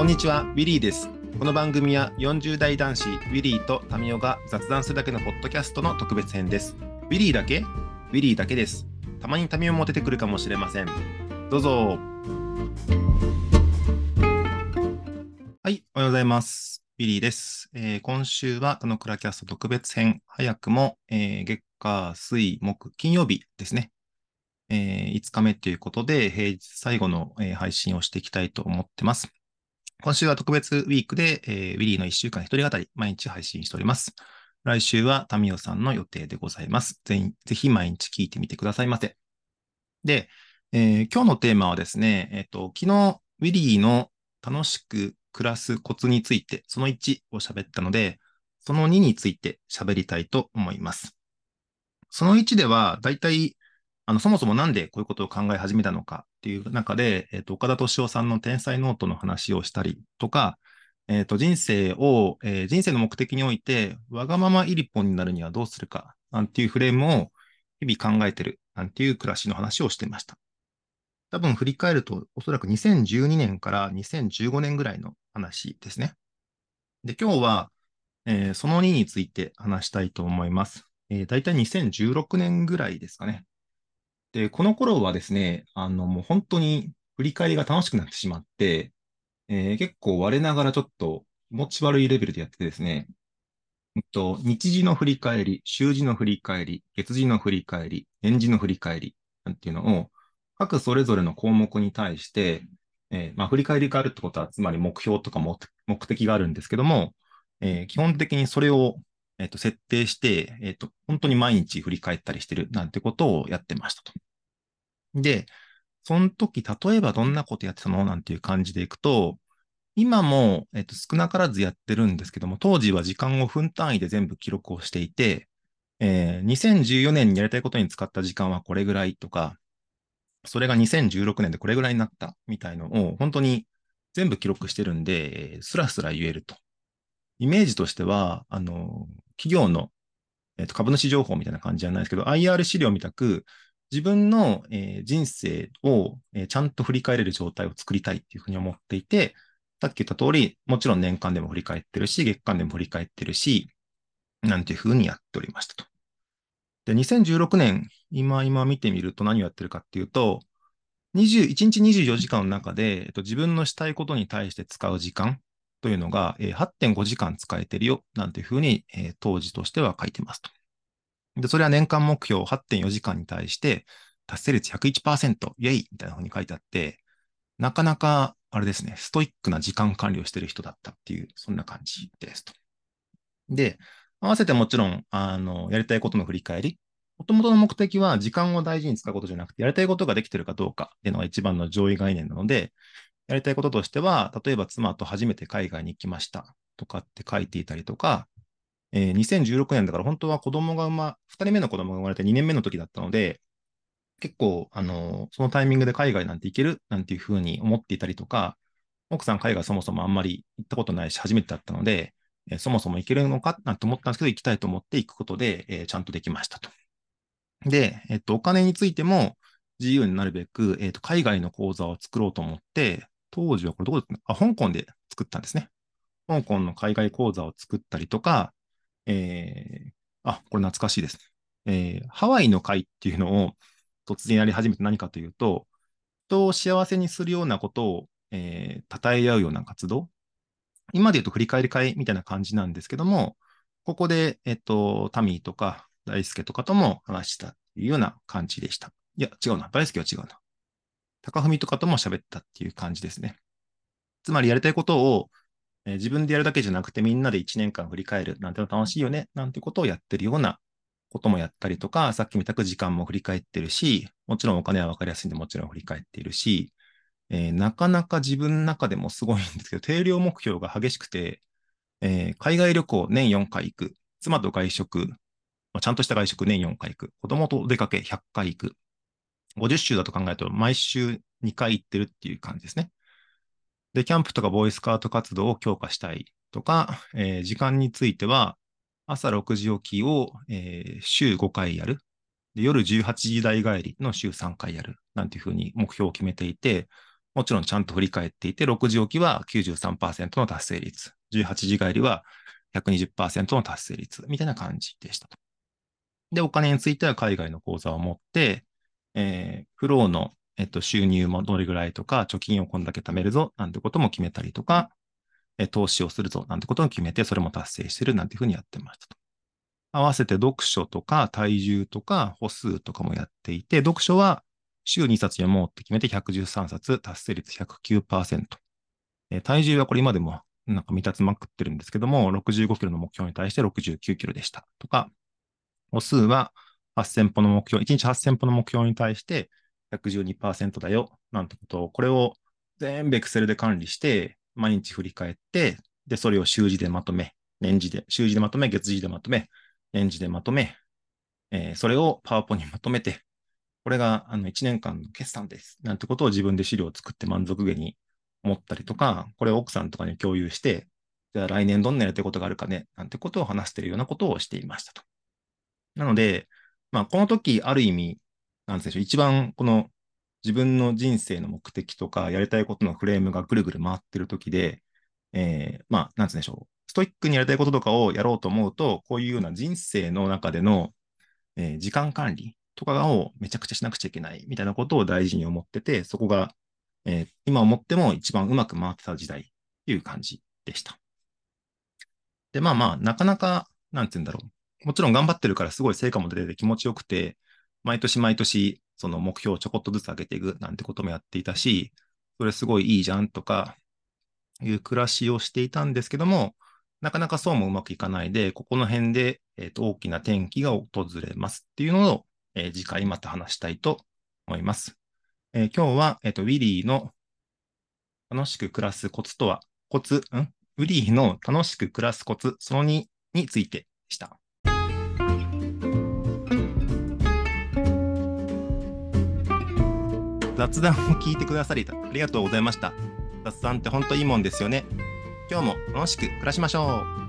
こんにちは、ウィリーです。この番組は40代男子ウィリーとタミオが雑談するだけのポッドキャストの特別編です。ウィリーだけ？ウィリーだけです。たまにタミオも出てくるかもしれません。どうぞ。はい、おはようございます。ウィリーです。えー今週はタノクラキャスト特別編、早くも、えー月火水木金曜日ですね。えー5日目ということで、平日最後の、えー配信をしていきたいと思ってます。今週は特別ウィークで、えーウィリーの1週間一人語り、毎日配信しております。来週はタミオさんの予定でございます。ぜひ、ぜひ毎日聞いてみてくださいませ。で、えー今日のテーマはですね、えっ、と、昨日、ウィリーの楽しく暮らすコツについて、その1を喋ったので、その2について喋りたいと思います。その1では、だいたい、あの、そもそもなんでこういうことを考え始めたのかっていう中で、えっ、と、岡田斗司夫さんの天才ノートの話をしたりとか、えっ、と、人生を、えー人生の目的において、わがままイリポンになるにはどうするか、なんていうフレームを日々考えてる、なんていう暮らしの話をしてました。多分振り返ると、おそらく2012年から2015年ぐらいの話ですね。で、今日は、えーその2について話したいと思います。えー、大体2016年ぐらいですかね。で、この頃はですね、あの、もう本当に振り返りが楽しくなってしまって、えー結構我ながらちょっと気持ち悪いレベルでやっててですね、えっと、日時の振り返り、週時の振り返り、月次の振り返り、年次の振り返り、なんていうのを、各それぞれの項目に対して、えーまあ、振り返りがあるってことは、つまり目標とか目目的があるんですけども、えー基本的にそれを、えっと、設定して、えっと、本当に毎日振り返ったりしてるなんてことをやってましたと。で、その時、例えばどんなことやってたの？なんていう感じでいくと、今も、えっと、少なからずやってるんですけども、当時は時間を分単位で全部記録をしていて、えー2014年にやりたいことに使った時間はこれぐらいとか、それが2016年でこれぐらいになったみたいのを本当に全部記録してるんで、えースラスラ言えると。イメージとしては、あの、企業の、えっと株主情報みたいな感じじゃないですけど、IR 資料みたく、自分の、えー人生を、えーちゃんと振り返れる状態を作りたいっていうふうに思っていて、さっき言った通り、もちろん年間でも振り返ってるし、月間でも振り返ってるし、なんていうふうにやっておりましたと。で、2016年、今、今見てみると何をやってるかっていうと、21日24時間の中で、えっと、自分のしたいことに対して使う時間というのが、えー8.5時間使えてるよ、なんていうふうに、えー当時としては書いてますと。で、それは年間目標8.4時間に対して、達成率101%、イェイみたいなふうに書いてあって、なかなか、あれですね、ストイックな時間管理をしてる人だったっていう、そんな感じですと。で、合わせてもちろん、あの、やりたいことの振り返り。もともとの目的は時間を大事に使うことじゃなくて、やりたいことができてるかどうかっていうのが一番の上位概念なので、やりたいこととしては、例えば妻と初めて海外に行きましたとかって書いていたりとか、えー2016年だから本当は子供が生ま、2人目の子供が生まれて2年目の時だったので、結構、あの、そのタイミングで海外なんて行けるなんていうふうに思っていたりとか、奥さん海外そもそもあんまり行ったことないし、初めてだったので、えーそもそも行けるのかなんて思ったんですけど、行きたいと思って行くことで、えーちゃんとできましたと。で、えっと、お金についても自由になるべく、えっと、海外の口座を作ろうと思って、当時はこれどこであ、香港で作ったんですね。香港の海外口座を作ったりとか、えーあ、これ懐かしいです。えーハワイの会っていうのを突然やり始めて何かというと、人を幸せにするようなことを、えー、称え合うような活動。今で言うと振り返り会みたいな感じなんですけども、ここで、えっと、タミーとか大輔とかとも話したっていうような感じでした。いや、違うな。大輔は違うな。高文とかとも喋ったっていう感じですね。つまりやりたいことを、えー自分でやるだけじゃなくてみんなで1年間振り返るなんての楽しいよねなんてことをやってるようなこともやったりとか、さっき見たく時間も振り返ってるし、もちろんお金は分かりやすいんでもちろん振り返っているし、えーなかなか自分の中でもすごいんですけど、定量目標が激しくて、えー海外旅行年4回行く、妻と外食、まあちゃんとした外食年4回行く、子供とお出かけ100回行く、50週だと考えると毎週2回行ってるっていう感じですね。で、キャンプとかボーイスカート活動を強化したいとか、えー時間については、朝6時起きを、えー週5回やる。で夜18時台帰りの週3回やる。なんていうふうに目標を決めていて、もちろんちゃんと振り返っていて、6時起きは93%の達成率、18時帰りは120%の達成率みたいな感じでしたと。で、お金については海外の口座を持って、えー、フローの、えっと、収入もどれぐらいとか、貯金をこんだけ貯めるぞなんてことも決めたりとか、え投資をするぞなんてことを決めて、それも達成してるなんていうふうにやってましたと。合わせて読書とか体重とか歩数とかもやっていて、読書は週2冊読もうって決めて113冊、達成率109%。え体重はこれ今でもなんか見立つまくってるんですけども、65キロの目標に対して69キロでしたとか、歩数は8000歩の目標、1日8000歩の目標に対して112%だよ、なんてことを、これを全部エクセルで管理して、毎日振り返って、で、それを週次でまとめ、年次で、週次でまとめ、月次でまとめ、年次でまとめ、えー、それをパワポにまとめて、これがあの1年間の決算です。なんてことを自分で資料を作って満足げに思ったりとか、これを奥さんとかに共有して、じゃあ来年どんなやりたいことがあるかね、なんてことを話しているようなことをしていましたと。なので、まあ、この時、ある意味、なんでしょう、一番この自分の人生の目的とか、やりたいことのフレームがぐるぐる回ってる時で、えー、まあ、なんつうんでしょう、ストイックにやりたいこととかをやろうと思うと、こういうような人生の中での、えー、時間管理とかをめちゃくちゃしなくちゃいけないみたいなことを大事に思ってて、そこが、えー、今思っても一番うまく回ってた時代っていう感じでした。で、まあまあ、なかなか、なんて言うんだろう。もちろん頑張ってるからすごい成果も出てて気持ちよくて、毎年毎年、その目標をちょこっとずつ上げていくなんてこともやっていたし、それすごいいいじゃんとか、いう暮らしをしていたんですけども、なかなかそうもうまくいかないで、ここの辺で、えーと、大きな転機が訪れますっていうのを、えー、次回また話したいと思います。えー、今日は、えーと、ウィリーの楽しく暮らすコツとは、コツ、ん？ウィリーの楽しく暮らすコツ、その2についてでした。雑談を聞いてくださりありがとうございました。雑談って本当いいもんですよね。今日も楽しく暮らしましょう